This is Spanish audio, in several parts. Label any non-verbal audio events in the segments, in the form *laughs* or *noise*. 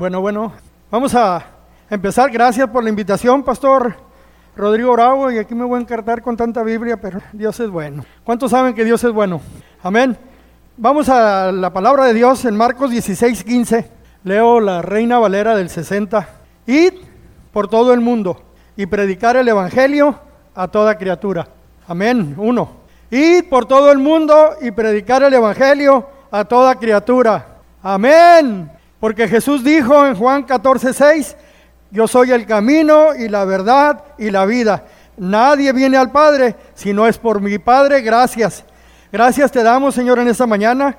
Bueno, bueno, vamos a empezar. Gracias por la invitación, Pastor Rodrigo Bravo. Y aquí me voy a encartar con tanta Biblia, pero Dios es bueno. ¿Cuántos saben que Dios es bueno? Amén. Vamos a la palabra de Dios en Marcos 16, 15. Leo la Reina Valera del 60. Id por todo el mundo y predicar el Evangelio a toda criatura. Amén. Uno. Id por todo el mundo y predicar el Evangelio a toda criatura. Amén. Porque Jesús dijo en Juan 14, 6, yo soy el camino y la verdad y la vida. Nadie viene al Padre si no es por mi Padre. Gracias. Gracias te damos, Señor, en esta mañana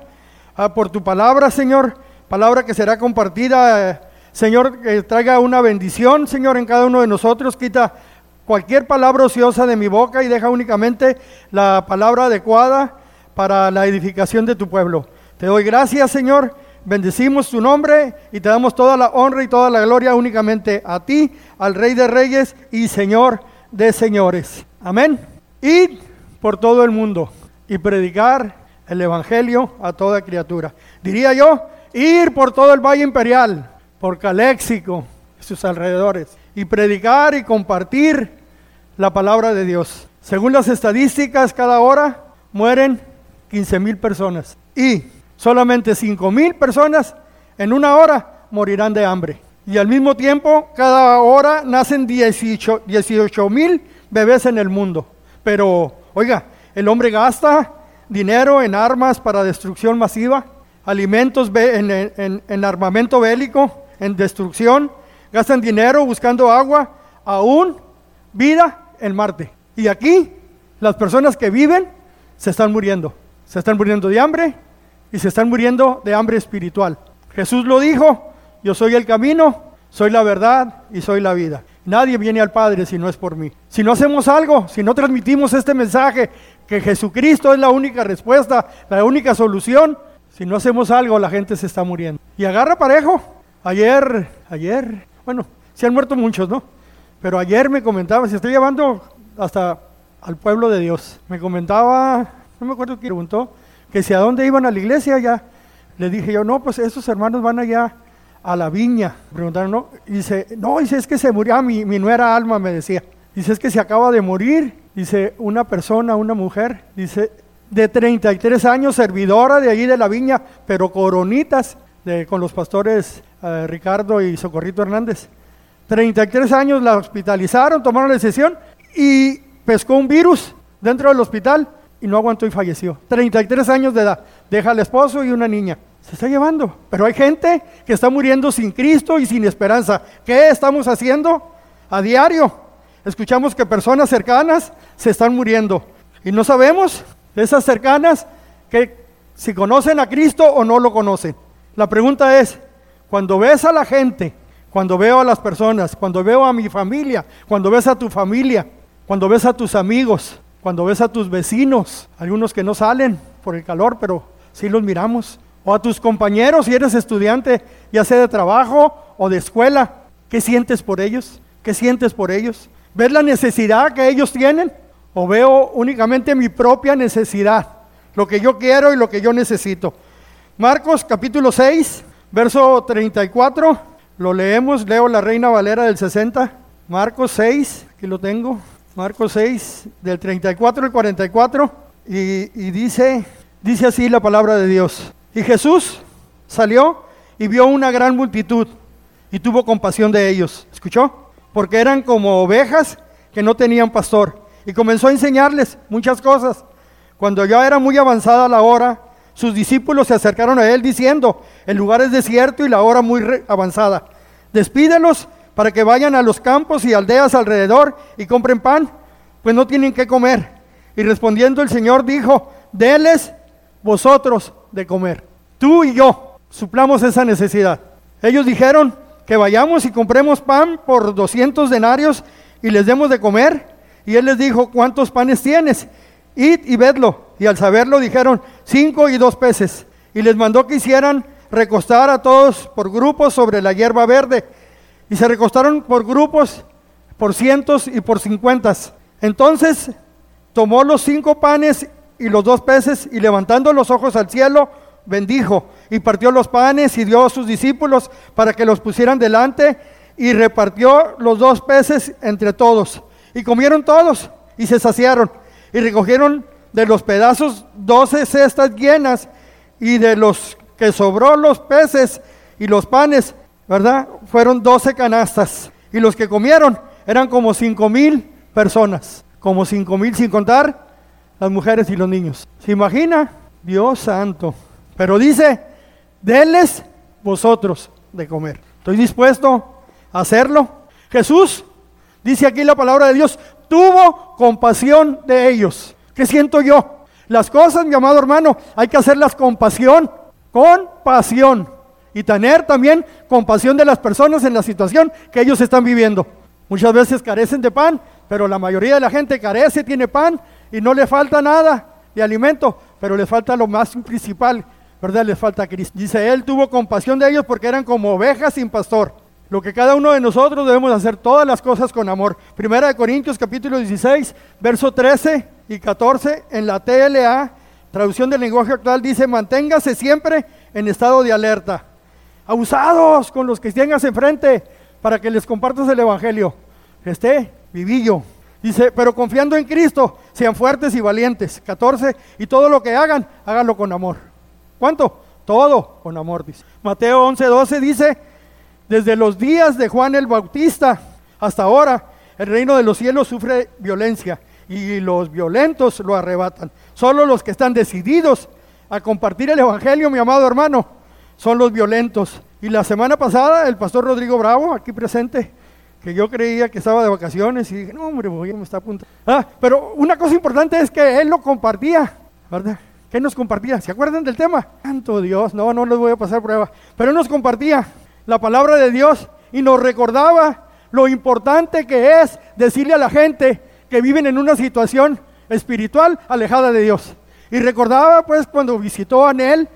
ah, por tu palabra, Señor. Palabra que será compartida. Eh, Señor, que traiga una bendición, Señor, en cada uno de nosotros. Quita cualquier palabra ociosa de mi boca y deja únicamente la palabra adecuada para la edificación de tu pueblo. Te doy gracias, Señor Bendecimos tu nombre y te damos toda la honra y toda la gloria únicamente a ti, al Rey de Reyes y Señor de Señores. Amén. Id por todo el mundo y predicar el Evangelio a toda criatura. Diría yo, ir por todo el Valle Imperial, por Caléxico y sus alrededores, y predicar y compartir la palabra de Dios. Según las estadísticas, cada hora mueren 15 mil personas. Y Solamente 5 mil personas en una hora morirán de hambre. Y al mismo tiempo, cada hora nacen 18 mil bebés en el mundo. Pero, oiga, el hombre gasta dinero en armas para destrucción masiva, alimentos en, en armamento bélico, en destrucción, gastan dinero buscando agua, aún vida en Marte. Y aquí, las personas que viven se están muriendo. Se están muriendo de hambre, y se están muriendo de hambre espiritual. Jesús lo dijo, yo soy el camino, soy la verdad y soy la vida. Nadie viene al Padre si no es por mí. Si no hacemos algo, si no transmitimos este mensaje, que Jesucristo es la única respuesta, la única solución, si no hacemos algo, la gente se está muriendo. Y agarra parejo. Ayer, ayer, bueno, se han muerto muchos, ¿no? Pero ayer me comentaba, se estoy llevando hasta al pueblo de Dios. Me comentaba, no me acuerdo quién preguntó, que si a dónde iban a la iglesia ya. Le dije yo, no, pues esos hermanos van allá a la viña. Preguntaron, no, dice, no, dice, es que se murió, ah, mi, mi nuera Alma me decía. Dice, es que se acaba de morir. Dice, una persona, una mujer, dice, de 33 años, servidora de allí de la viña, pero coronitas, de, con los pastores eh, Ricardo y Socorrito Hernández. 33 años la hospitalizaron, tomaron la decisión y pescó un virus dentro del hospital y no aguantó y falleció. 33 años de edad. Deja al esposo y una niña. Se está llevando. Pero hay gente que está muriendo sin Cristo y sin esperanza. ¿Qué estamos haciendo? A diario. Escuchamos que personas cercanas se están muriendo. Y no sabemos, esas cercanas, que si conocen a Cristo o no lo conocen. La pregunta es, cuando ves a la gente, cuando veo a las personas, cuando veo a mi familia, cuando ves a tu familia, cuando ves a tus amigos, cuando ves a tus vecinos, algunos que no salen por el calor, pero sí los miramos, o a tus compañeros si eres estudiante, ya sea de trabajo o de escuela, ¿qué sientes por ellos? ¿Qué sientes por ellos? ¿Ves la necesidad que ellos tienen? ¿O veo únicamente mi propia necesidad? Lo que yo quiero y lo que yo necesito. Marcos capítulo 6, verso 34, lo leemos, leo la Reina Valera del 60. Marcos 6, aquí lo tengo. Marcos 6, del 34 al 44, y, y dice, dice así la palabra de Dios. Y Jesús salió y vio una gran multitud y tuvo compasión de ellos. ¿Escuchó? Porque eran como ovejas que no tenían pastor. Y comenzó a enseñarles muchas cosas. Cuando ya era muy avanzada la hora, sus discípulos se acercaron a él diciendo, el lugar es desierto y la hora muy avanzada. Despídelos para que vayan a los campos y aldeas alrededor y compren pan, pues no tienen que comer. Y respondiendo el Señor dijo, deles vosotros de comer. Tú y yo suplamos esa necesidad. Ellos dijeron que vayamos y compremos pan por 200 denarios y les demos de comer. Y él les dijo, ¿cuántos panes tienes? Id y vedlo. Y al saberlo dijeron, cinco y dos peces. Y les mandó que hicieran recostar a todos por grupos sobre la hierba verde y se recostaron por grupos, por cientos y por cincuentas. Entonces tomó los cinco panes y los dos peces y levantando los ojos al cielo, bendijo y partió los panes y dio a sus discípulos para que los pusieran delante y repartió los dos peces entre todos. Y comieron todos y se saciaron y recogieron de los pedazos doce cestas llenas y de los que sobró los peces y los panes, ¿verdad? Fueron doce canastas. Y los que comieron eran como cinco mil personas, como cinco mil sin contar las mujeres y los niños. ¿Se imagina? Dios santo. Pero dice, denles vosotros de comer. Estoy dispuesto a hacerlo. Jesús, dice aquí la palabra de Dios, tuvo compasión de ellos. ¿Qué siento yo? Las cosas, mi amado hermano, hay que hacerlas con pasión, con pasión. Y tener también compasión de las personas en la situación que ellos están viviendo. Muchas veces carecen de pan, pero la mayoría de la gente carece, tiene pan y no le falta nada de alimento, pero les falta lo más principal, ¿verdad? Les falta Cristo. Dice, Él tuvo compasión de ellos porque eran como ovejas sin pastor. Lo que cada uno de nosotros debemos hacer todas las cosas con amor. Primera de Corintios capítulo 16, verso 13 y 14 en la TLA, traducción del lenguaje actual, dice, manténgase siempre en estado de alerta. Abusados con los que tengas enfrente para que les compartas el Evangelio. Esté vivillo. Dice, pero confiando en Cristo, sean fuertes y valientes. 14, y todo lo que hagan, háganlo con amor. ¿Cuánto? Todo con amor, dice. Mateo 11, 12 dice, desde los días de Juan el Bautista hasta ahora, el reino de los cielos sufre violencia y los violentos lo arrebatan. Solo los que están decididos a compartir el Evangelio, mi amado hermano, son los violentos. Y la semana pasada, el pastor Rodrigo Bravo, aquí presente, que yo creía que estaba de vacaciones y dije, no, hombre, voy, me está apuntando. Ah, pero una cosa importante es que él lo compartía, ¿verdad? ¿Qué nos compartía? ¿Se acuerdan del tema? Santo Dios, no, no les voy a pasar prueba. Pero él nos compartía la palabra de Dios y nos recordaba lo importante que es decirle a la gente que viven en una situación espiritual alejada de Dios. Y recordaba pues cuando visitó a Anel,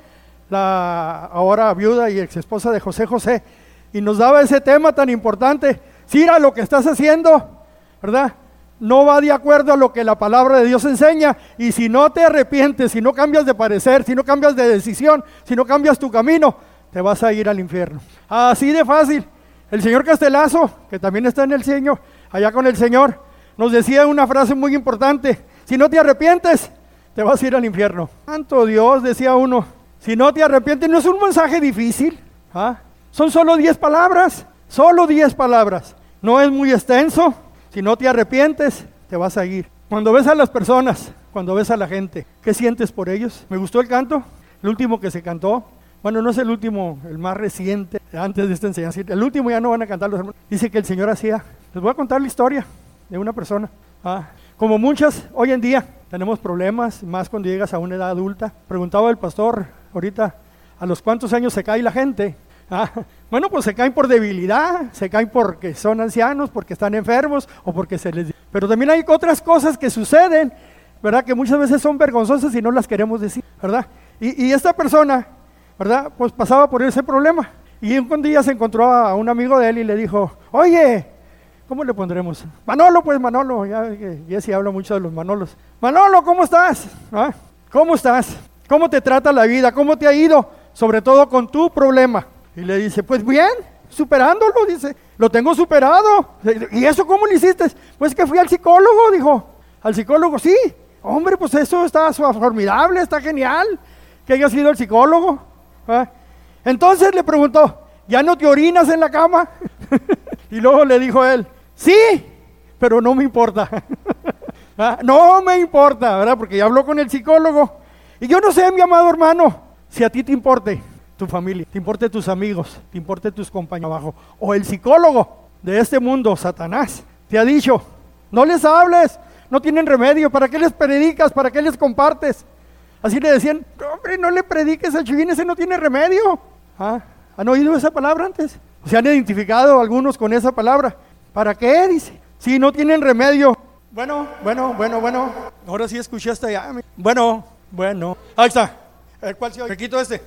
la ahora viuda y ex esposa de José José, y nos daba ese tema tan importante si a lo que estás haciendo, ¿verdad? No va de acuerdo a lo que la palabra de Dios enseña. Y si no te arrepientes, si no cambias de parecer, si no cambias de decisión, si no cambias tu camino, te vas a ir al infierno. Así de fácil. El señor Castelazo, que también está en el Señor, allá con el Señor, nos decía una frase muy importante. Si no te arrepientes, te vas a ir al infierno. Santo Dios, decía uno. Si no te arrepientes, no es un mensaje difícil. ¿ah? Son solo diez palabras. Solo diez palabras. No es muy extenso. Si no te arrepientes, te vas a ir. Cuando ves a las personas, cuando ves a la gente, ¿qué sientes por ellos? ¿Me gustó el canto? El último que se cantó. Bueno, no es el último, el más reciente, antes de esta enseñanza. El último ya no van a cantar los hermanos. Dice que el Señor hacía. Les voy a contar la historia de una persona. Ah, como muchas, hoy en día tenemos problemas, más cuando llegas a una edad adulta. Preguntaba el pastor ahorita, ¿a los cuántos años se cae la gente? Ah, *laughs* bueno, pues se caen por debilidad, se caen porque son ancianos, porque están enfermos o porque se les... Pero también hay otras cosas que suceden, ¿verdad? Que muchas veces son vergonzosas y no las queremos decir, ¿verdad? Y, esta persona, ¿verdad? Pues pasaba por ese problema. Y un día se encontró a un amigo de él y le dijo, oye, ¿cómo le pondremos? Manolo, pues Manolo, ya Jesse habla mucho de los Manolos. Manolo, ¿cómo estás? ¿Ah? ¿Cómo estás? ¿Cómo te trata la vida? ¿Cómo te ha ido? Sobre todo con tu problema. Y le dice, pues bien, superándolo, dice, lo tengo superado. ¿Y eso cómo lo hiciste? Pues que fui al psicólogo, dijo. Al psicólogo, sí. Hombre, pues eso está formidable, está genial que haya sido el psicólogo. ¿ah? Entonces le preguntó, ¿ya no te orinas en la cama? *laughs* y luego le dijo él, sí, pero no me importa. *laughs* ¿Ah? No me importa, ¿verdad? Porque ya habló con el psicólogo. Y yo no sé, mi amado hermano, si a ti te importe tu familia, te importe tus amigos, te importe tus compañeros abajo. O el psicólogo de este mundo, Satanás, te ha dicho, no les hables, no tienen remedio, ¿para qué les predicas? ¿Para qué les compartes? Así le decían, hombre, no le prediques al chivín, ese no tiene remedio. ¿Ah? ¿Han oído esa palabra antes? Se han identificado algunos con esa palabra. ¿Para qué? Dice. Si no tienen remedio. Bueno, bueno, bueno, bueno. Ahora sí escuchaste ya. Bueno, bueno. Ahí está. ¿Cuál se oye? quito este.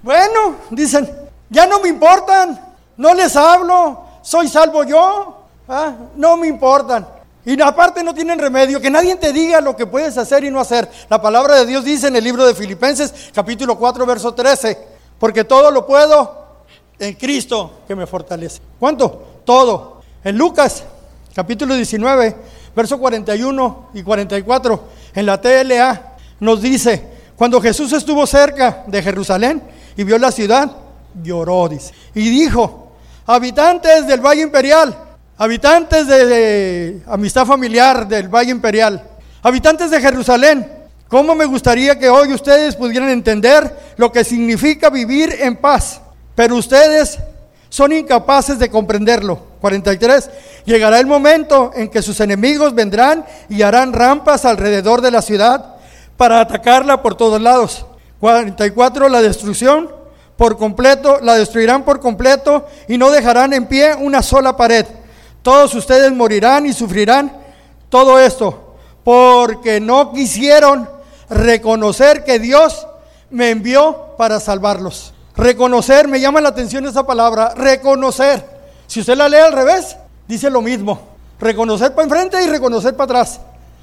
Bueno, dicen, ya no me importan, no les hablo, soy salvo yo, ¿ah? no me importan. Y aparte no tienen remedio, que nadie te diga lo que puedes hacer y no hacer. La palabra de Dios dice en el libro de Filipenses, capítulo 4, verso 13, porque todo lo puedo en Cristo que me fortalece. ¿Cuánto? Todo. En Lucas, capítulo 19, verso 41 y 44, en la TLA, nos dice, cuando Jesús estuvo cerca de Jerusalén y vio la ciudad, lloró, dice, y dijo, habitantes del Valle Imperial, habitantes de, amistad familiar del Valle Imperial, habitantes de Jerusalén, ¿cómo me gustaría que hoy ustedes pudieran entender lo que significa vivir en paz? Pero ustedes son incapaces de comprenderlo. 43. Llegará el momento en que sus enemigos vendrán y harán rampas alrededor de la ciudad para atacarla por todos lados. 44. La destrucción por completo, la destruirán por completo y no dejarán en pie una sola pared. Todos ustedes morirán y sufrirán todo esto porque no quisieron reconocer que Dios me envió para salvarlos. Reconocer, me llama la atención esa palabra, reconocer. Si usted la lee al revés, dice lo mismo. Reconocer para enfrente y reconocer para atrás.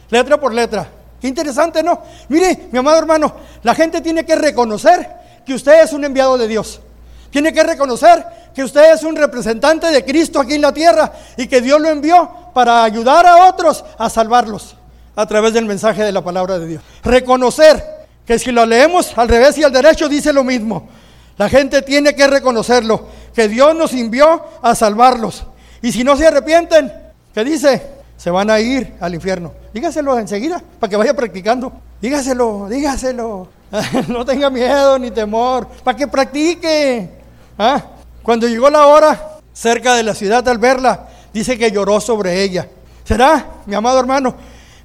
Letra por letra. Qué interesante, ¿no? Mire, mi amado hermano, la gente tiene que reconocer que usted es un enviado de Dios. Tiene que reconocer que usted es un representante de Cristo aquí en la tierra y que Dios lo envió para ayudar a otros a salvarlos a través del mensaje de la palabra de Dios. Reconocer que si lo leemos al revés y al derecho dice lo mismo. La gente tiene que reconocerlo, que Dios nos envió a salvarlos. Y si no se arrepienten, ¿qué dice? Se van a ir al infierno. Dígaselo enseguida, para que vaya practicando. Dígaselo, dígaselo. *laughs* no tenga miedo ni temor, para que practique. ¿Ah? Cuando llegó la hora, cerca de la ciudad al verla, dice que lloró sobre ella. ¿Será, mi amado hermano,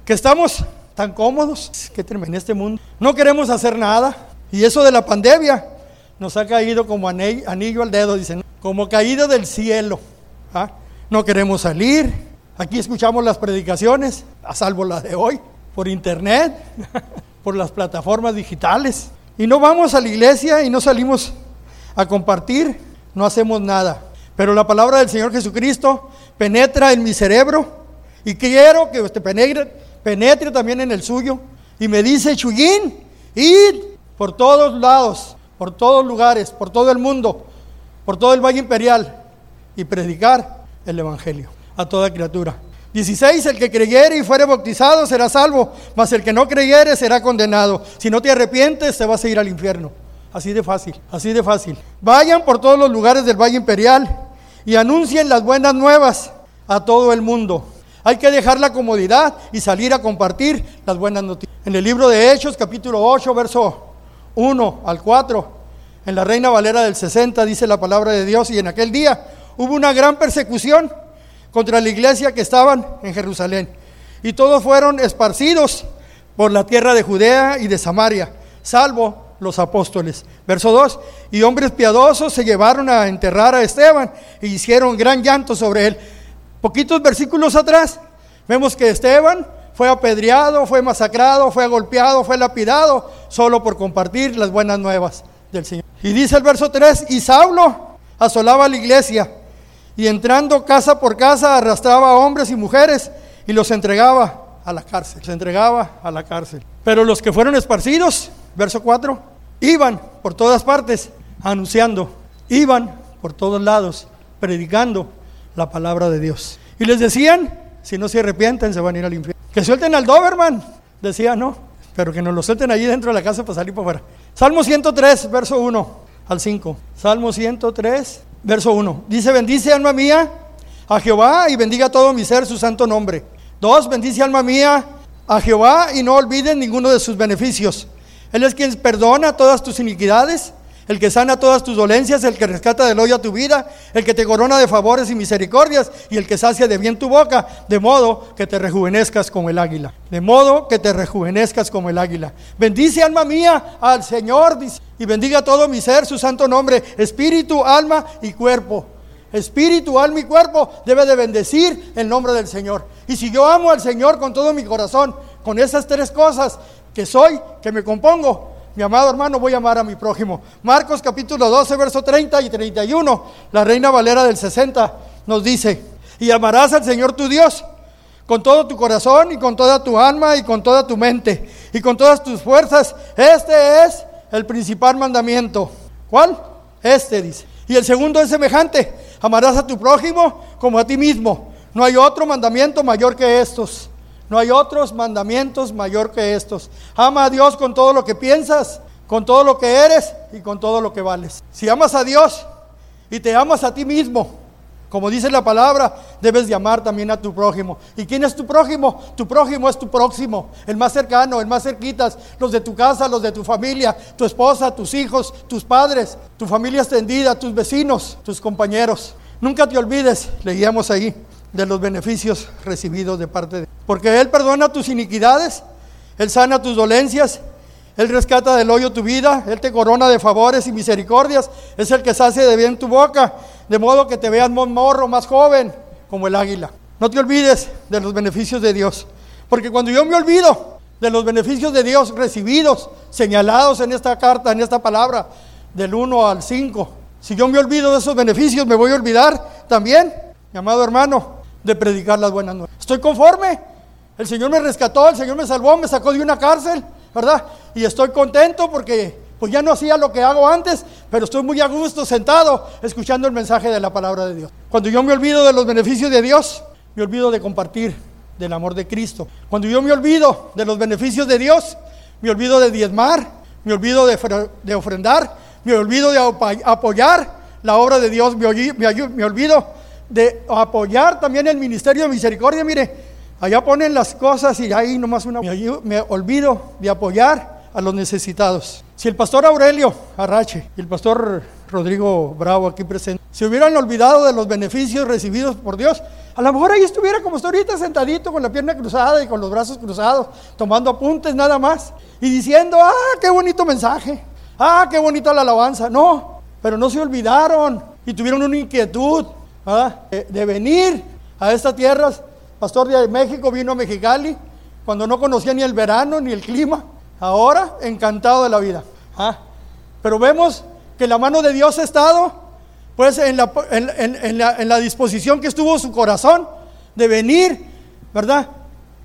que estamos tan cómodos que en este mundo? No queremos hacer nada. Y eso de la pandemia nos ha caído como anillo al dedo, dicen, como caído del cielo. ¿ah? No queremos salir. Aquí escuchamos las predicaciones, a salvo la de hoy, por internet, *laughs* por las plataformas digitales. Y no vamos a la iglesia y no salimos a compartir, no hacemos nada. Pero la palabra del Señor Jesucristo penetra en mi cerebro y quiero que usted penetre, penetre también en el suyo. Y me dice, Chuyín, id por todos lados por todos lugares, por todo el mundo, por todo el Valle Imperial y predicar el Evangelio a toda criatura. 16. El que creyere y fuere bautizado será salvo, mas el que no creyere será condenado. Si no te arrepientes, te vas a ir al infierno. Así de fácil, así de fácil. Vayan por todos los lugares del Valle Imperial y anuncien las buenas nuevas a todo el mundo. Hay que dejar la comodidad y salir a compartir las buenas noticias. En el libro de Hechos, capítulo 8, verso 1 al 4. En la Reina Valera del 60 dice la palabra de Dios y en aquel día hubo una gran persecución contra la iglesia que estaban en Jerusalén. Y todos fueron esparcidos por la tierra de Judea y de Samaria, salvo los apóstoles. Verso 2, y hombres piadosos se llevaron a enterrar a Esteban e hicieron gran llanto sobre él. Poquitos versículos atrás, vemos que Esteban fue apedreado, fue masacrado, fue golpeado, fue lapidado, solo por compartir las buenas nuevas Y dice el verso 3, y Saulo asolaba la iglesia, y entrando casa por casa arrastraba a hombres y mujeres y los entregaba a la cárcel, se entregaba a la cárcel. Pero los que fueron esparcidos, verso 4, iban por todas partes anunciando, iban por todos lados predicando la palabra de Dios. Y les decían, si no se arrepienten, se van a ir al infierno. Que suelten al Doberman. Decía, no, pero que nos lo suelten allí dentro de la casa para salir para afuera. Salmo 103, verso 1 al 5. Salmo 103, verso 1. Dice, bendice alma mía a Jehová y bendiga todo mi ser su santo nombre. Dos, bendice alma mía a Jehová y no olviden ninguno de sus beneficios. Él es quien perdona todas tus iniquidades el que sana todas tus dolencias, el que rescata del hoyo a tu vida, el que te corona de favores y misericordias y el que sacia de bien tu boca, de modo que te rejuvenezcas como el águila. De modo que te rejuvenezcas como el águila. Bendice alma mía al Señor y bendiga todo mi ser su santo nombre, espíritu, alma y cuerpo. Espíritu, alma y cuerpo debe de bendecir el nombre del Señor. Y si yo amo al Señor con todo mi corazón, con esas tres cosas que soy, que me compongo, mi amado hermano, voy a amar a mi prójimo. Marcos capítulo 12, verso 30 y 31, la Reina Valera del 60 nos dice, y amarás al Señor tu Dios con todo tu corazón y con toda tu alma y con toda tu mente y con todas tus fuerzas. Este es el principal mandamiento. ¿Cuál? Este dice. Y el segundo es semejante. Amarás a tu prójimo como a ti mismo. No hay otro mandamiento mayor que estos. No hay otros mandamientos mayor que estos. Ama a Dios con todo lo que piensas, con todo lo que eres y con todo lo que vales. Si amas a Dios y te amas a ti mismo, como dice la palabra, debes de amar también a tu prójimo. ¿Y quién es tu prójimo? Tu prójimo es tu próximo, el más cercano, el más cerquitas, los de tu casa, los de tu familia, tu esposa, tus hijos, tus padres, tu familia extendida, tus vecinos, tus compañeros. Nunca te olvides, leíamos ahí, de los beneficios recibidos de parte de Porque Él perdona tus iniquidades, Él sana tus dolencias, Él rescata del hoyo tu vida, Él te corona de favores y misericordias, es el que sacia de bien tu boca, de modo que te veas más morro, más joven, como el águila. No te olvides de los beneficios de Dios, porque cuando yo me olvido de los beneficios de Dios recibidos, señalados en esta carta, en esta palabra, del 1 al 5, si yo me olvido de esos beneficios, me voy a olvidar también, mi amado hermano, de predicar las buenas nuevas. Estoy conforme. El Señor me rescató, el Señor me salvó, me sacó de una cárcel, ¿verdad? Y estoy contento porque pues ya no hacía lo que hago antes, pero estoy muy a gusto sentado escuchando el mensaje de la palabra de Dios. Cuando yo me olvido de los beneficios de Dios, me olvido de compartir del amor de Cristo. Cuando yo me olvido de los beneficios de Dios, me olvido de diezmar, me olvido de, ofrendar, me olvido de apoyar la obra de Dios, me, me olvido de apoyar también el ministerio de misericordia. Mire, allá ponen las cosas y ahí nomás una... Me, olvido de apoyar a los necesitados. Si el pastor Aurelio Arrache y el pastor Rodrigo Bravo aquí presente se hubieran olvidado de los beneficios recibidos por Dios, a lo mejor ahí estuviera como está ahorita sentadito con la pierna cruzada y con los brazos cruzados, tomando apuntes nada más y diciendo, ah, qué bonito mensaje, ah, qué bonita la alabanza. No, pero no se olvidaron y tuvieron una inquietud de, venir a estas tierras. Pastor de México vino a Mexicali cuando no conocía ni el verano ni el clima. Ahora encantado de la vida. ¿ah? Pero vemos que la mano de Dios ha estado pues en la, en, la, en la disposición que estuvo su corazón de venir, ¿verdad?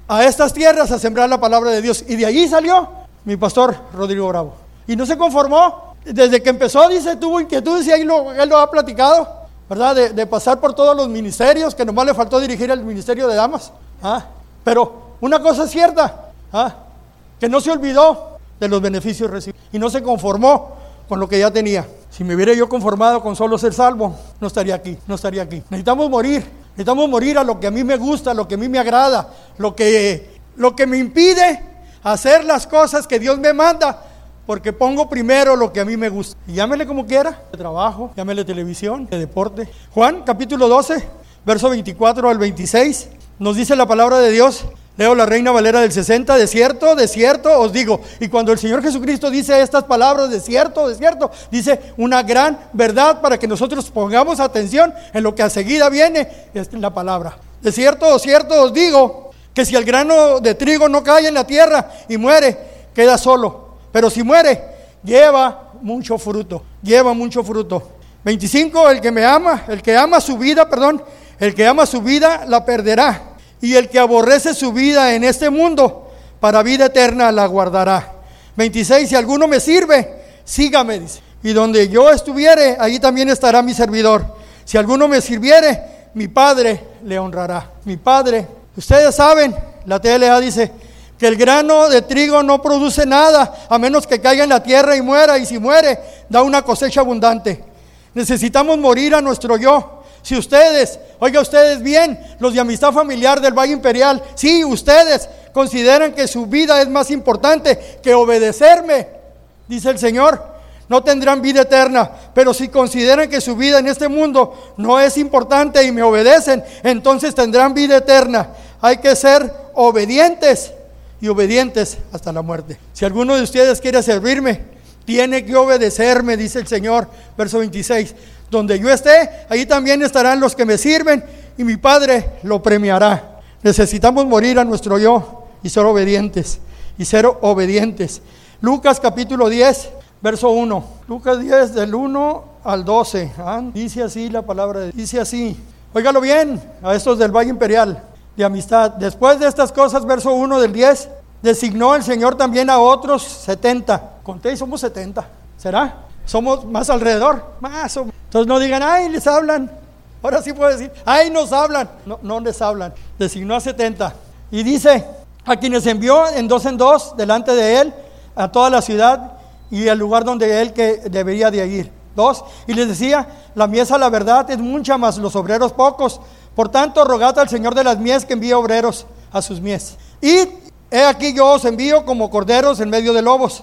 A estas tierras a sembrar la palabra de Dios. Y de allí salió mi pastor Rodrigo Bravo. Y no se conformó. Desde que empezó, dice, tuvo inquietudes y ahí lo, él lo ha platicado. ¿Verdad? De, pasar por todos los ministerios, que nomás le faltó dirigir el ministerio de damas. ¿ah? Pero una cosa es cierta, ¿ah? que no se olvidó de los beneficios recibidos y no se conformó con lo que ya tenía. Si me hubiera yo conformado con solo ser salvo, no estaría aquí, no estaría aquí. Necesitamos morir, necesitamos morir a lo que a mí me gusta, a lo que a mí me agrada, lo que, lo que me impide hacer las cosas que Dios me manda porque pongo primero lo que a mí me gusta. Y llámele como quiera, de trabajo, llámele televisión, de deporte. Juan capítulo 12, verso 24 al 26, nos dice la palabra de Dios. Leo la Reina Valera del 60, de cierto, de cierto, os digo. Y cuando el Señor Jesucristo dice estas palabras, de cierto, de cierto, dice una gran verdad para que nosotros pongamos atención en lo que a seguida viene, es la palabra. De cierto, de cierto, os digo que si el grano de trigo no cae en la tierra y muere, queda solo pero si muere, lleva mucho fruto, lleva mucho fruto. 25, el que me ama, el que ama su vida, perdón, el que ama su vida la perderá. Y el que aborrece su vida en este mundo, para vida eterna la guardará. 26, si alguno me sirve, sígame, dice. Y donde yo estuviere, ahí también estará mi servidor. Si alguno me sirviere, mi Padre le honrará. Mi Padre, ustedes saben, la TLA dice, que el grano de trigo no produce nada a menos que caiga en la tierra y muera, y si muere, da una cosecha abundante. Necesitamos morir a nuestro yo. Si ustedes, oiga ustedes bien, los de amistad familiar del Valle Imperial, si ustedes consideran que su vida es más importante que obedecerme, dice el Señor, no tendrán vida eterna. Pero si consideran que su vida en este mundo no es importante y me obedecen, entonces tendrán vida eterna. Hay que ser obedientes y obedientes hasta la muerte. Si alguno de ustedes quiere servirme, tiene que obedecerme, dice el Señor, verso 26. Donde yo esté, ahí también estarán los que me sirven y mi Padre lo premiará. Necesitamos morir a nuestro yo y ser obedientes, y ser obedientes. Lucas capítulo 10, verso 1. Lucas 10 del 1 al 12. ¿ah? Dice así la palabra, de, dice así. Óigalo bien a estos del Valle Imperial. De amistad. Después de estas cosas, verso 1 del 10, designó el Señor también a otros 70. Conté y somos 70. ¿Será? Somos más alrededor. Más. Entonces no digan, ay, les hablan. Ahora sí puedo decir, ay, nos hablan. No, no les hablan. Designó a 70. Y dice, a quienes envió en dos en dos delante de él, a toda la ciudad y al lugar donde él que debería de ir. Dos, y les decía, la mies la verdad es mucha, más los obreros pocos. Por tanto, rogad al Señor de las mies que envíe obreros a sus mies. Y he aquí yo os envío como corderos en medio de lobos.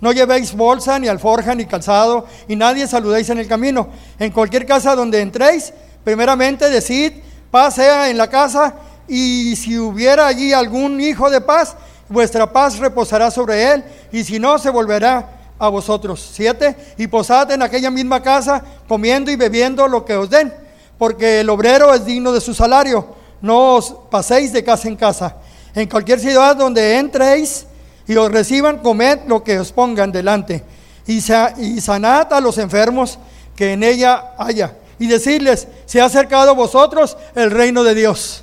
No llevéis bolsa, ni alforja, ni calzado, y nadie saludéis en el camino. En cualquier casa donde entréis, primeramente decid, paz sea en la casa, y si hubiera allí algún hijo de paz, vuestra paz reposará sobre él, y si no, se volverá a vosotros. Siete, y posad en aquella misma casa, comiendo y bebiendo lo que os den, porque el obrero es digno de su salario. No os paséis de casa en casa. En cualquier ciudad donde entréis, y os reciban, comed lo que os pongan delante, y, y sanad a los enfermos que en ella haya, y decirles, se ha acercado vosotros el reino de Dios.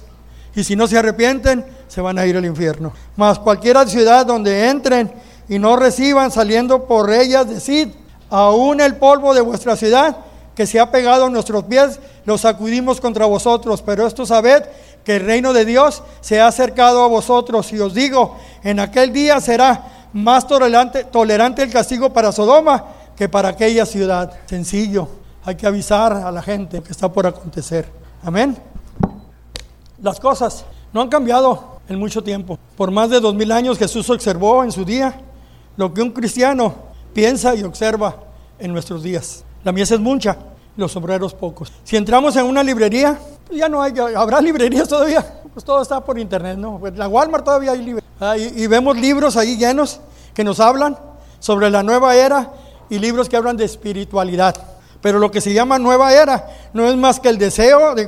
Y si no se arrepienten, se van a ir al infierno. Mas cualquiera ciudad donde entren y no reciban saliendo por ellas, decid, aún el polvo de vuestra ciudad que se ha pegado a nuestros pies, lo sacudimos contra vosotros. Pero esto sabed que el reino de Dios se ha acercado a vosotros. Y os digo, en aquel día será más tolerante, tolerante el castigo para Sodoma que para aquella ciudad. Sencillo, hay que avisar a la gente que está por acontecer. Amén. Las cosas no han cambiado en mucho tiempo. Por más de dos mil años Jesús observó en su día lo que un cristiano piensa y observa en nuestros días. La mies es mucha, los obreros pocos. Si entramos en una librería, ya no hay, habrá librerías todavía, pues todo está por internet, ¿no? Pues la Walmart todavía hay libros. Ah, y, y vemos libros ahí llenos que nos hablan sobre la nueva era y libros que hablan de espiritualidad. Pero lo que se llama nueva era no es más que el deseo de,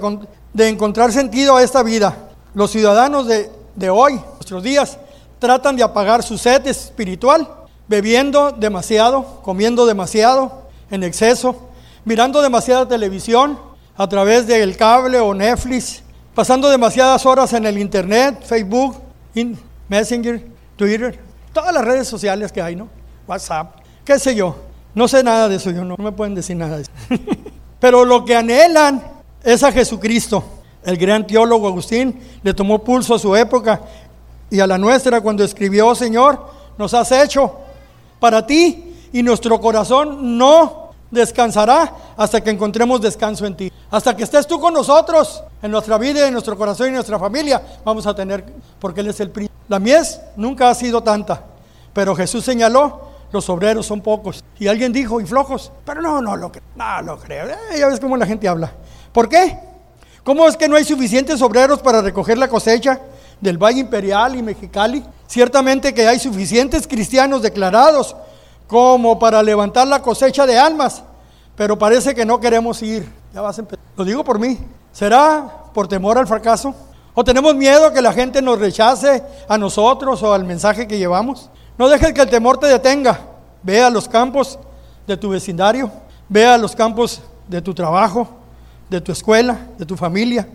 de encontrar sentido a esta vida. Los ciudadanos de, de hoy, nuestros días, tratan de apagar su sed espiritual, bebiendo demasiado, comiendo demasiado, en exceso, mirando demasiada televisión a través del cable o Netflix, pasando demasiadas horas en el Internet, Facebook, Messenger, Twitter, todas las redes sociales que hay, ¿no? WhatsApp, qué sé yo. No sé nada de eso, yo no, no me pueden decir nada de eso. *laughs* Pero lo que anhelan es a Jesucristo. El gran teólogo Agustín le tomó pulso a su época y a la nuestra cuando escribió, Señor, nos has hecho para ti y nuestro corazón no descansará hasta que encontremos descanso en ti. Hasta que estés tú con nosotros en nuestra vida, en nuestro corazón y en nuestra familia, vamos a tener, porque Él es el príncipe. La mies nunca ha sido tanta, pero Jesús señaló, los obreros son pocos. Y alguien dijo, y flojos, pero no, no lo creo, no lo creo. Eh, ya ves cómo la gente habla. ¿Por qué? ¿Cómo es que no hay suficientes obreros para recoger la cosecha del Valle Imperial y Mexicali? Ciertamente que hay suficientes cristianos declarados como para levantar la cosecha de almas, pero parece que no queremos ir. Ya vas a empezar. Lo digo por mí. ¿Será por temor al fracaso? ¿O tenemos miedo que la gente nos rechace a nosotros o al mensaje que llevamos? No dejes que el temor te detenga. Ve a los campos de tu vecindario, ve a los campos de tu trabajo, de tu escuela, de tu familia.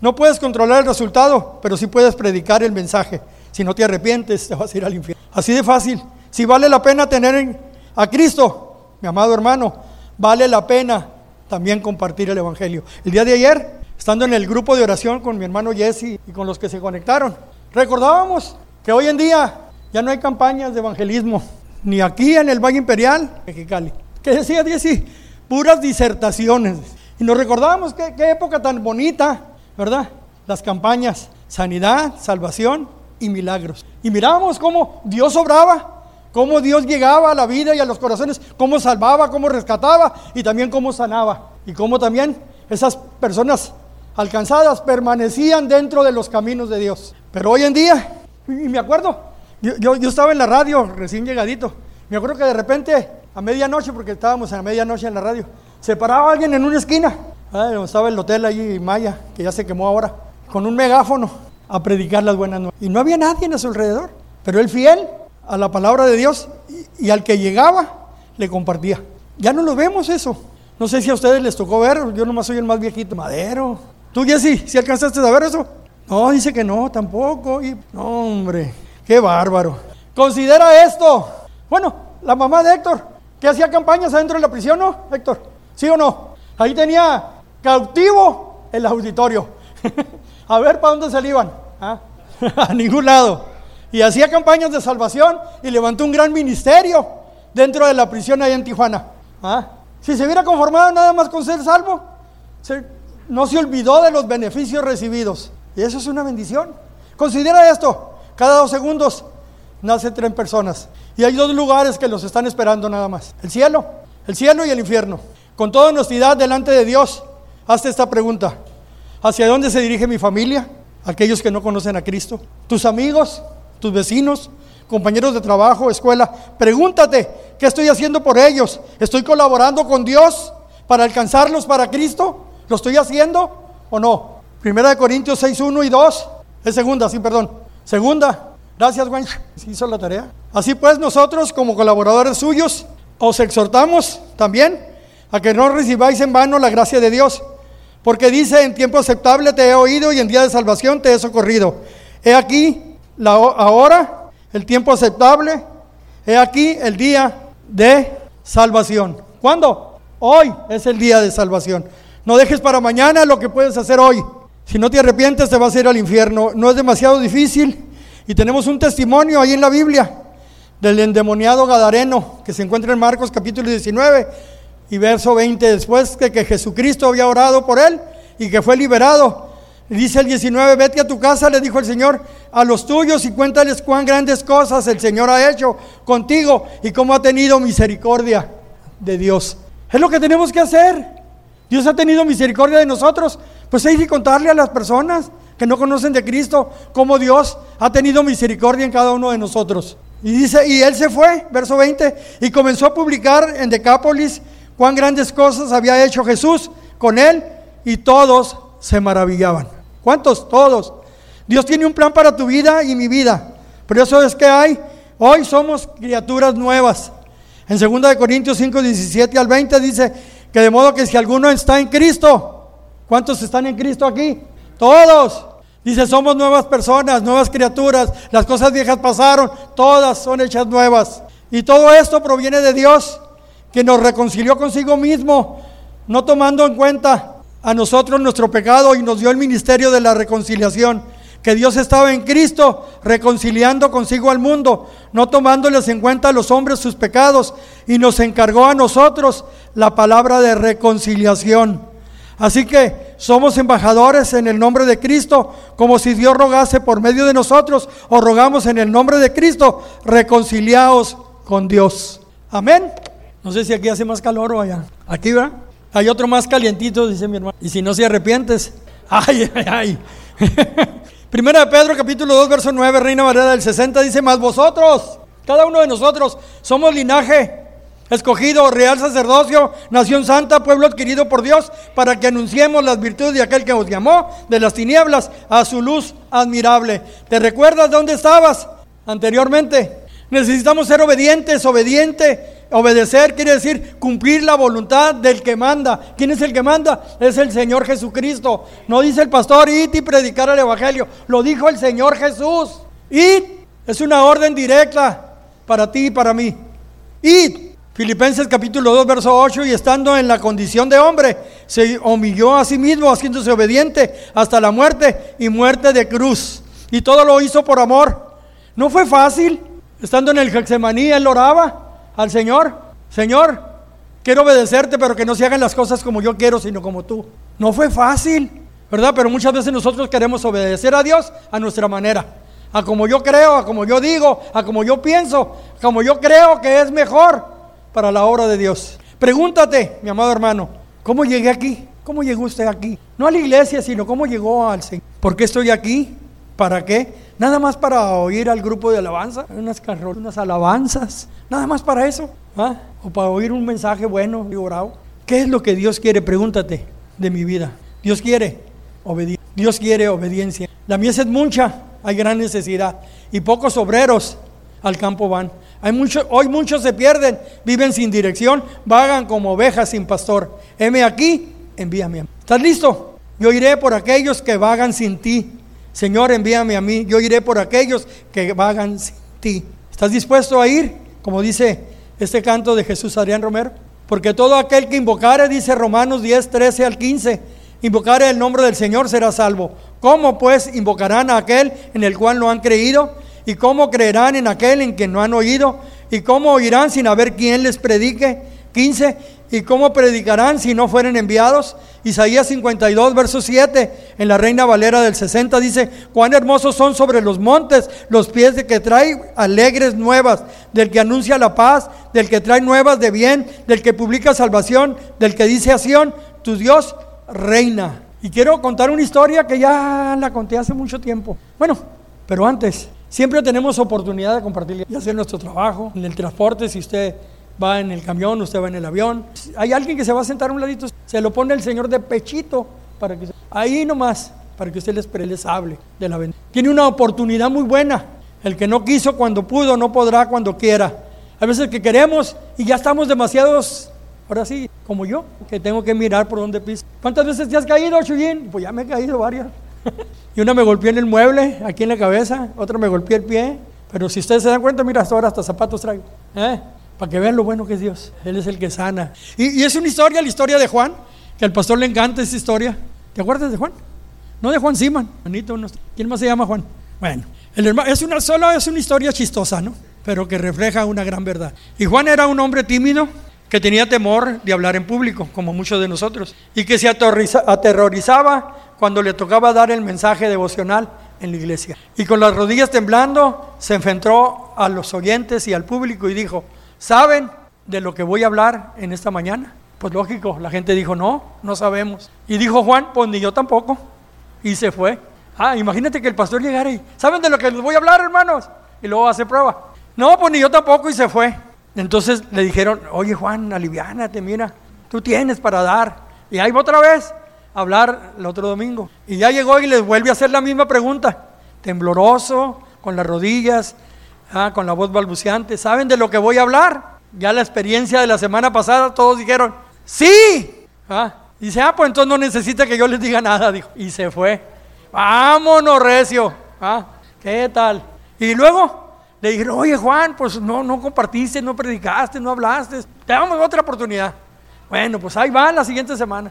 No puedes controlar el resultado, pero sí puedes predicar el mensaje. Si no te arrepientes, te vas a ir al infierno. Así de fácil. Si vale la pena tener a Cristo, mi amado hermano, vale la pena también compartir el Evangelio. El día de ayer, estando en el grupo de oración con mi hermano Jesse y con los que se conectaron, recordábamos que hoy en día ya no hay campañas de evangelismo, ni aquí en el Valle Imperial, Mexicali. ¿Qué decía Jesse? Puras disertaciones. Y nos recordábamos qué, qué época tan bonita, ¿verdad? Las campañas, sanidad, salvación y milagros. Y mirábamos cómo Dios obraba, cómo Dios llegaba a la vida y a los corazones, cómo salvaba, cómo rescataba y también cómo sanaba. Y cómo también esas personas alcanzadas permanecían dentro de los caminos de Dios. Pero hoy en día, y me acuerdo, yo, yo, yo estaba en la radio recién llegadito, me acuerdo que de repente, a medianoche, porque estábamos a medianoche en la radio, se paraba alguien en una esquina, donde estaba el hotel allí, Maya, que ya se quemó ahora, con un megáfono a predicar las buenas nuevas. Y no había nadie a su alrededor, pero él fiel a la palabra de Dios y, al que llegaba le compartía. Ya no lo vemos eso. No sé si a ustedes les tocó ver, yo nomás soy el más viejito. Madero. ¿Tú, Jessy, si alcanzaste a ver eso? No, dice que no, tampoco. Y, no, hombre, qué bárbaro. Considera esto. Bueno, la mamá de Héctor, que hacía campañas adentro de la prisión, ¿no, Héctor? ¿Sí o no? Ahí tenía cautivo el auditorio. *laughs* A ver para dónde se iban. ¿Ah? *laughs* A ningún lado. Y hacía campañas de salvación y levantó un gran ministerio dentro de la prisión ahí en Tijuana. ¿Ah? Si se hubiera conformado nada más con ser salvo, no se olvidó de los beneficios recibidos. Y eso es una bendición. Considera esto, cada dos segundos nace tres personas. Y hay dos lugares que los están esperando nada más. El cielo, el cielo y el infierno. Con toda honestidad delante de Dios, hazte esta pregunta. ¿Hacia dónde se dirige mi familia? Aquellos que no conocen a Cristo. ¿Tus amigos? ¿Tus vecinos? compañeros de trabajo, escuela, pregúntate, ¿qué estoy haciendo por ellos? ¿Estoy colaborando con Dios para alcanzarlos para Cristo? ¿Lo estoy haciendo o no? Primera de Corintios 6, 1 y 2. Es segunda, sí, perdón. Segunda. Gracias, Gwen. ¿Sí hizo la tarea? Así pues, nosotros, como colaboradores suyos, os exhortamos también a que no recibáis en vano la gracia de Dios. Porque dice, en tiempo aceptable te he oído y en día de salvación te he socorrido. He aquí, ahora, el tiempo aceptable. He aquí el día de salvación. ¿Cuándo? Hoy es el día de salvación. No dejes para mañana lo que puedes hacer hoy. Si no te arrepientes, te vas a ir al infierno. No es demasiado difícil. Y tenemos un testimonio ahí en la Biblia del endemoniado Gadareno que se encuentra en Marcos capítulo 19 y verso 20. Después de que Jesucristo había orado por él y que fue liberado, dice el 19, vete a tu casa, le dijo el Señor, a los tuyos y cuéntales cuán grandes cosas el Señor ha hecho contigo y cómo ha tenido misericordia de Dios. Es lo que tenemos que hacer. Dios ha tenido misericordia de nosotros. Pues hay que contarle a las personas que no conocen de Cristo cómo Dios ha tenido misericordia en cada uno de nosotros. Y dice, y él se fue, verso 20, y comenzó a publicar en Decápolis cuán grandes cosas había hecho Jesús con él, y todos se maravillaban. ¿Cuántos? Todos. Dios tiene un plan para tu vida y mi vida. Por eso es que hay, hoy somos criaturas nuevas. En 2 Corintios 5, 17 al 20 dice, que de modo que si alguno está en Cristo, ¿cuántos están en Cristo aquí? Todos. Dice, somos nuevas personas, nuevas criaturas, las cosas viejas pasaron, todas son hechas nuevas. Y todo esto proviene de Dios, que nos reconcilió consigo mismo, no tomando en cuenta a nosotros nuestro pecado y nos dio el ministerio de la reconciliación que Dios estaba en Cristo reconciliando consigo al mundo, no tomándoles en cuenta a los hombres sus pecados, y nos encargó a nosotros la palabra de reconciliación. Así que somos embajadores en el nombre de Cristo, como si Dios rogase por medio de nosotros, o rogamos en el nombre de Cristo, reconciliaos con Dios. Amén. No sé si aquí hace más calor o allá. Aquí va. Hay otro más calientito, dice mi hermano. Y si no se arrepientes, ay, *laughs* ay, ay. *laughs* Primera de Pedro capítulo 2 verso 9, Reina Valera del 60 dice, más vosotros, cada uno de nosotros, somos linaje escogido, real sacerdocio, nación santa, pueblo adquirido por Dios, para que anunciemos las virtudes de aquel que os llamó de las tinieblas a su luz admirable. ¿Te recuerdas dónde estabas anteriormente? Necesitamos ser obedientes, obediente Obedecer quiere decir cumplir la voluntad del que manda. ¿Quién es el que manda? Es el Señor Jesucristo. No dice el pastor, id y predicar el Evangelio. Lo dijo el Señor Jesús. Id es una orden directa para ti y para mí. Id. Filipenses capítulo 2, verso 8, y estando en la condición de hombre, se humilló a sí mismo, haciéndose obediente hasta la muerte y muerte de cruz. Y todo lo hizo por amor. No fue fácil. Estando en el Getsemaní, él oraba al Señor, Señor, quiero obedecerte, pero que no se hagan las cosas como yo quiero, sino como tú. No fue fácil, ¿verdad? Pero muchas veces nosotros queremos obedecer a Dios a nuestra manera, a como yo creo, a como yo digo, a como yo pienso, a como yo creo que es mejor para la obra de Dios. Pregúntate, mi amado hermano, ¿cómo llegué aquí? ¿Cómo llegó usted aquí? No a la iglesia, sino cómo llegó al Señor. ¿Por qué estoy aquí? ¿Para qué? Nada más para oír al grupo de alabanza, unas carrolas, unas alabanzas, nada más para eso, ¿ah? o para oír un mensaje bueno y orado. ¿Qué es lo que Dios quiere? Pregúntate de mi vida. Dios quiere obediencia. Dios quiere obediencia. La mies es mucha, hay gran necesidad y pocos obreros al campo van. Hay mucho, hoy muchos se pierden, viven sin dirección, vagan como ovejas sin pastor. Heme aquí, envíame. ¿Estás listo? Yo iré por aquellos que vagan sin ti Señor, envíame a mí, yo iré por aquellos que vagan sin ti. ¿Estás dispuesto a ir? Como dice este canto de Jesús Adrián Romero. Porque todo aquel que invocare, dice Romanos 10, 13 al 15, invocare el nombre del Señor será salvo. ¿Cómo pues invocarán a aquel en el cual no han creído? ¿Y cómo creerán en aquel en que no han oído? ¿Y cómo oirán sin haber quien les predique? 15. ¿Y cómo predicarán si no fueren enviados? Isaías 52, verso 7, en la Reina Valera del 60 dice, cuán hermosos son sobre los montes los pies de que trae alegres nuevas, del que anuncia la paz, del que trae nuevas de bien, del que publica salvación, del que dice a Sión, tu Dios reina. Y quiero contar una historia que ya la conté hace mucho tiempo. Bueno, pero antes, siempre tenemos oportunidad de compartir y hacer nuestro trabajo, en el transporte, si usted va en el camión, usted va en el avión. Hay alguien que se va a sentar a un ladito, se lo pone el Señor de pechito para que ahí nomás, para que usted les, les hable de la bendición. Tiene una oportunidad muy buena. El que no quiso cuando pudo, no podrá cuando quiera. A veces que queremos y ya estamos demasiados, ahora sí, como yo, que tengo que mirar por dónde piso. ¿Cuántas veces te has caído, Chuyín? Pues ya me he caído varias. *laughs* y una me golpeó en el mueble, aquí en la cabeza, otra me golpeó el pie. Pero si ustedes se dan cuenta, mira, hasta ahora hasta zapatos traigo. ¿Eh? Para que vean lo bueno que es Dios. Él es el que sana. Y, es una historia, la historia de Juan, que al pastor le encanta esa historia. ¿Te acuerdas de Juan? No de Juan Siman, ¿quién más se llama Juan? Bueno, el hermano, es una, solo es una historia chistosa, ¿no? Pero que refleja una gran verdad. Y Juan era un hombre tímido que tenía temor de hablar en público, como muchos de nosotros, y que se aterrorizaba cuando le tocaba dar el mensaje devocional en la iglesia. Y con las rodillas temblando, se enfrentó a los oyentes y al público y dijo, ¿Saben de lo que voy a hablar en esta mañana? Pues lógico, la gente dijo, no, no sabemos. Y dijo Juan, pues ni yo tampoco. Y se fue. Ah, imagínate que el pastor llegara y, ¿saben de lo que les voy a hablar, hermanos? Y luego hace prueba. No, pues ni yo tampoco y se fue. Entonces le dijeron, oye Juan, aliviánate, mira, tú tienes para dar. Y ahí va otra vez a hablar el otro domingo. Y ya llegó y les vuelve a hacer la misma pregunta. Tembloroso, con las rodillas, ah, con la voz balbuceante, ¿saben de lo que voy a hablar? Ya la experiencia de la semana pasada, todos dijeron, sí. Ah, dice, ah, pues entonces no necesita que yo les diga nada, dijo. Y se fue. Vámonos, recio. Ah, ¿qué tal? Y luego le dijeron, oye Juan, pues no, no compartiste, no predicaste, no hablaste. Te damos otra oportunidad. Bueno, pues ahí va la siguiente semana.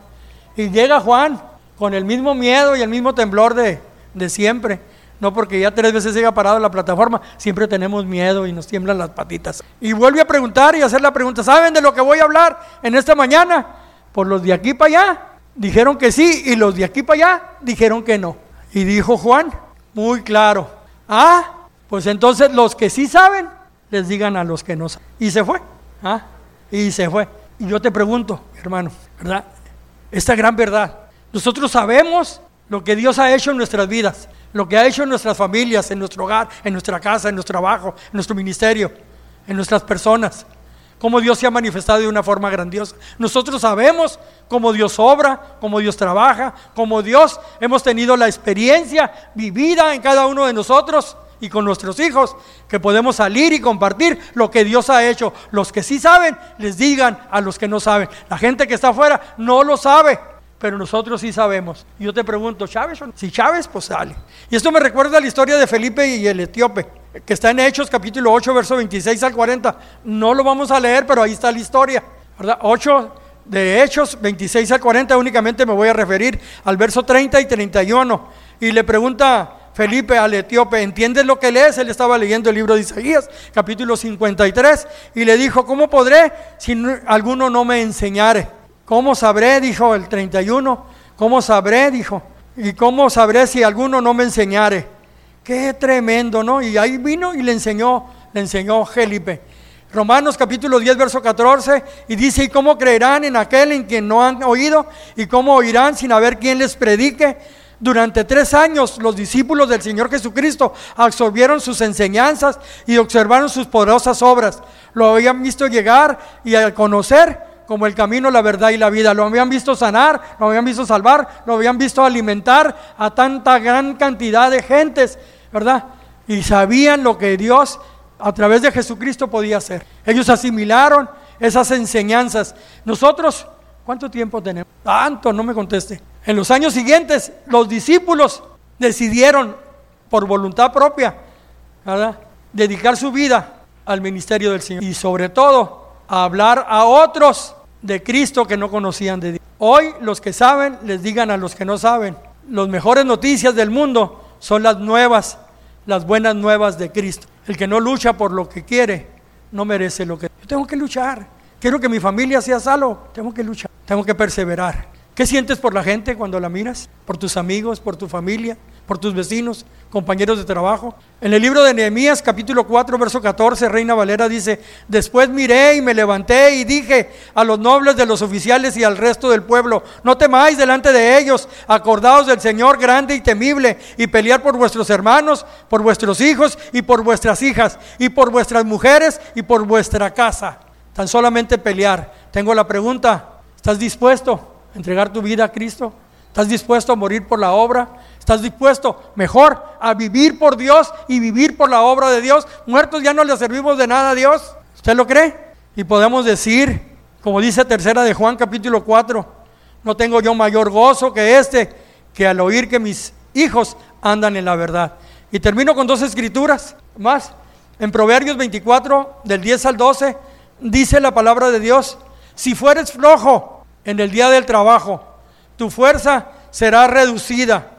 Y llega Juan con el mismo miedo y el mismo temblor de, de siempre. No porque ya tres veces llega parado en la plataforma, siempre tenemos miedo y nos tiemblan las patitas. Y vuelve a preguntar y hacer la pregunta, ¿saben de lo que voy a hablar en esta mañana? Por los de aquí para allá dijeron que sí y los de aquí para allá dijeron que no. Y dijo Juan, muy claro, ah, pues entonces los que sí saben, les digan a los que no saben. Y se fue, ah, y se fue. Y yo te pregunto, hermano, ¿verdad? Esta gran verdad. Nosotros sabemos lo que Dios ha hecho en nuestras vidas lo que ha hecho en nuestras familias, en nuestro hogar, en nuestra casa, en nuestro trabajo, en nuestro ministerio, en nuestras personas. Cómo Dios se ha manifestado de una forma grandiosa. Nosotros sabemos cómo Dios obra, cómo Dios trabaja, cómo Dios hemos tenido la experiencia vivida en cada uno de nosotros y con nuestros hijos, que podemos salir y compartir lo que Dios ha hecho. Los que sí saben, les digan a los que no saben. La gente que está afuera no lo sabe pero nosotros sí sabemos. Yo te pregunto, ¿Chávez o no? Si Chávez, pues sale. Y esto me recuerda a la historia de Felipe y el etíope, que está en Hechos capítulo 8, verso 26 al 40. No lo vamos a leer, pero ahí está la historia. ¿verdad? 8 de Hechos 26 al 40, únicamente me voy a referir al verso 30 y 31. Y le pregunta Felipe al etíope, ¿entiendes lo que lees? Él estaba leyendo el libro de Isaías, capítulo 53, y le dijo, ¿cómo podré si alguno no me enseñare? ¿Cómo sabré? Dijo el 31. ¿Cómo sabré? Dijo. ¿Y cómo sabré si alguno no me enseñare? Qué tremendo, ¿no? Y ahí vino y le enseñó, le enseñó Felipe. Romanos capítulo 10, verso 14, y dice, ¿y cómo creerán en aquel en quien no han oído? ¿Y cómo oirán sin haber quien les predique? Durante tres años los discípulos del Señor Jesucristo absorbieron sus enseñanzas y observaron sus poderosas obras. Lo habían visto llegar y al conocer como el camino, la verdad y la vida. Lo habían visto sanar, lo habían visto salvar, lo habían visto alimentar a tanta gran cantidad de gentes, ¿verdad? Y sabían lo que Dios a través de Jesucristo podía hacer. Ellos asimilaron esas enseñanzas. Nosotros, ¿cuánto tiempo tenemos? Tanto, no me conteste. En los años siguientes, los discípulos decidieron por voluntad propia, ¿verdad? dedicar su vida al ministerio del Señor y sobre todo a hablar a otros de Cristo que no conocían de Dios. Hoy los que saben les digan a los que no saben, las mejores noticias del mundo son las nuevas, las buenas nuevas de Cristo. El que no lucha por lo que quiere, no merece lo que... Yo tengo que luchar. Quiero que mi familia sea salvo, tengo que luchar, tengo que perseverar. ¿Qué sientes por la gente cuando la miras? ¿Por tus amigos, por tu familia, por tus vecinos, compañeros de trabajo? En el libro de Nehemías, capítulo 4, verso 14, Reina Valera dice, después miré y me levanté y dije a los nobles de los oficiales y al resto del pueblo, no temáis delante de ellos, acordaos del Señor grande y temible y pelear por vuestros hermanos, por vuestros hijos y por vuestras hijas y por vuestras mujeres y por vuestra casa. Tan solamente pelear. Tengo la pregunta, ¿estás dispuesto? entregar tu vida a Cristo? ¿Estás dispuesto a morir por la obra? ¿Estás dispuesto mejor a vivir por Dios y vivir por la obra de Dios? Muertos ya no le servimos de nada a Dios. ¿Usted lo cree? Y podemos decir, como dice tercera de Juan capítulo 4, no tengo yo mayor gozo que este, que al oír que mis hijos andan en la verdad. Y termino con dos escrituras más. En Proverbios 24, del 10 al 12, dice la palabra de Dios, si fueres flojo, en el día del trabajo. Tu fuerza será reducida.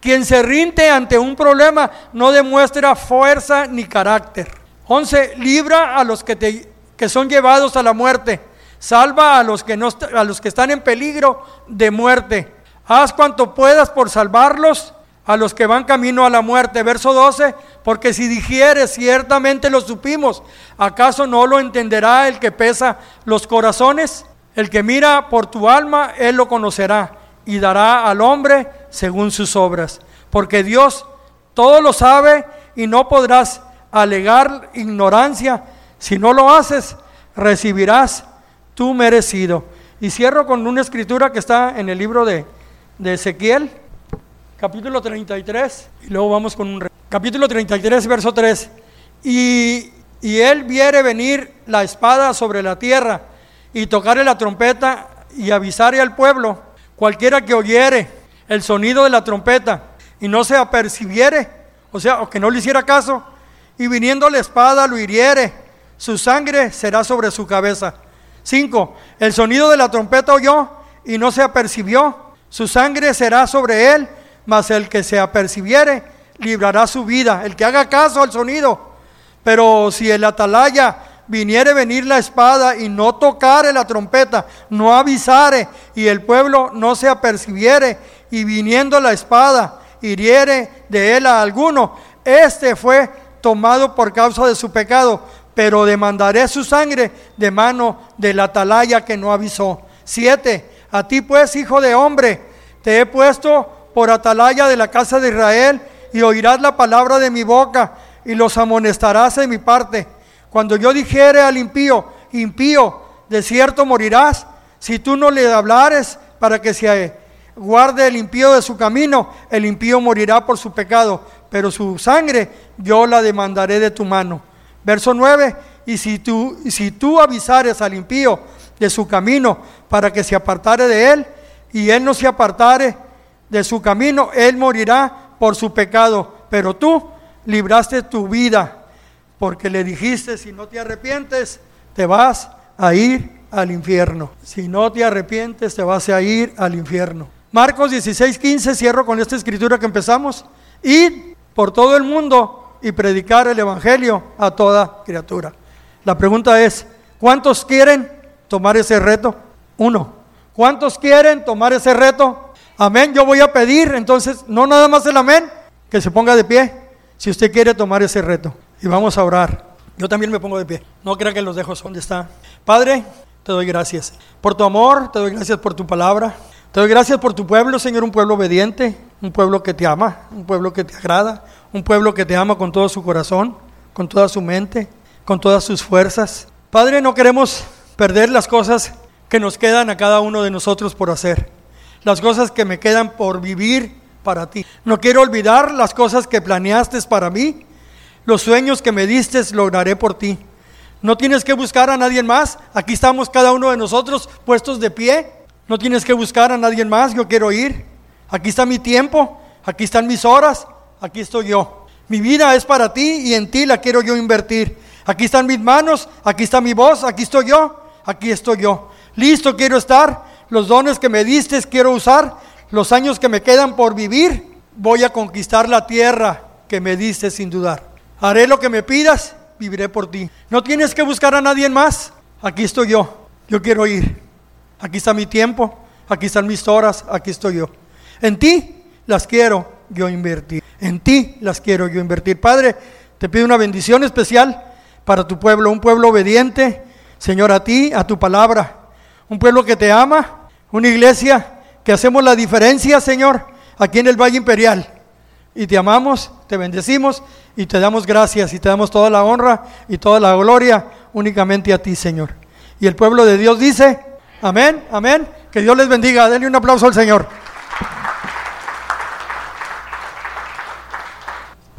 Quien se rinde ante un problema no demuestra fuerza ni carácter. 11. Libra a los que, te, que son llevados a la muerte. Salva a los, que no, a los que están en peligro de muerte. Haz cuanto puedas por salvarlos a los que van camino a la muerte. Verso 12, porque si dijieres, ciertamente lo supimos, ¿acaso no lo entenderá el que pesa los corazones? El que mira por tu alma, él lo conocerá y dará al hombre según sus obras. Porque Dios todo lo sabe y no podrás alegar ignorancia. Si no lo haces, recibirás tu merecido. Y cierro con una escritura que está en el libro de, de Ezequiel, capítulo 33, y luego vamos con un... Capítulo 33, verso 3. Y, y él viere venir la espada sobre la tierra y tocarle la trompeta y avisarle al pueblo, cualquiera que oyere el sonido de la trompeta y no se apercibiere, o sea, o que no le hiciera caso, y viniendo la espada lo hiriere, su sangre será sobre su cabeza. 5. El sonido de la trompeta oyó y no se apercibió, su sangre será sobre él, mas el que se apercibiere librará su vida, el que haga caso al sonido. Pero si el atalaya viniere venir la espada y no tocare la trompeta, no avisare y el pueblo no se apercibiere y viniendo la espada hiriere de él a alguno, este fue tomado por causa de su pecado, pero demandaré su sangre de mano del atalaya que no avisó. Siete, a ti pues, hijo de hombre, te he puesto por atalaya de la casa de Israel y oirás la palabra de mi boca y los amonestarás de mi parte cuando yo dijere al impío, impío, de cierto morirás, si tú no le hablares para que se guarde el impío de su camino, el impío morirá por su pecado, pero su sangre yo la demandaré de tu mano. Verso 9, y si tú, si tú avisares al impío de su camino para que se apartare de él, y él no se apartare de su camino, él morirá por su pecado, pero tú libraste tu vida porque le dijiste, si no te arrepientes, te vas a ir al infierno. Si no te arrepientes, te vas a ir al infierno. Marcos 16, 15, cierro con esta escritura que empezamos. Ir por todo el mundo y predicar el Evangelio a toda criatura. La pregunta es, ¿cuántos quieren tomar ese reto? Uno. ¿Cuántos quieren tomar ese reto? Amén. Yo voy a pedir, entonces, no nada más el amén, que se ponga de pie, si usted quiere tomar ese reto y vamos a orar. Yo también me pongo de pie. No crea que los dejo donde está. Padre, te doy gracias por tu amor, te doy gracias por tu palabra. Te doy gracias por tu pueblo, Señor, un pueblo obediente, un pueblo que te ama, un pueblo que te agrada, un pueblo que te ama con todo su corazón, con toda su mente, con todas sus fuerzas. Padre, no queremos perder las cosas que nos quedan a cada uno de nosotros por hacer, las cosas que me quedan por vivir para ti. No quiero olvidar las cosas que planeaste para mí los sueños que me diste lograré por ti. No tienes que buscar a nadie más. Aquí estamos cada uno de nosotros puestos de pie. No tienes que buscar a nadie más. Yo quiero ir. Aquí está mi tiempo. Aquí están mis horas. aquí estoy yo. Mi vida es para ti y en ti la quiero yo invertir. Aquí están mis manos, aquí está mi voz, aquí estoy yo, aquí estoy yo. Listo quiero estar, los dones que me diste quiero usar, los años que me quedan por vivir, voy a conquistar la tierra que me diste sin dudar. Haré lo que me pidas, viviré por ti. No tienes que buscar a nadie más, aquí estoy yo, yo quiero ir. Aquí está mi tiempo, aquí están mis horas, aquí estoy yo. En ti las quiero yo invertir. En ti las quiero yo invertir. Padre, te pido una bendición especial para tu pueblo, un pueblo obediente, Señor, a ti, a tu palabra. Un pueblo que te ama, una iglesia que hacemos la diferencia, Señor, aquí en el Valle Imperial. Y te amamos, te bendecimos y te damos gracias y te damos toda la honra y toda la gloria únicamente a ti, Señor. Y el pueblo de Dios dice, amén, amén. Que Dios les bendiga. Denle un aplauso al Señor.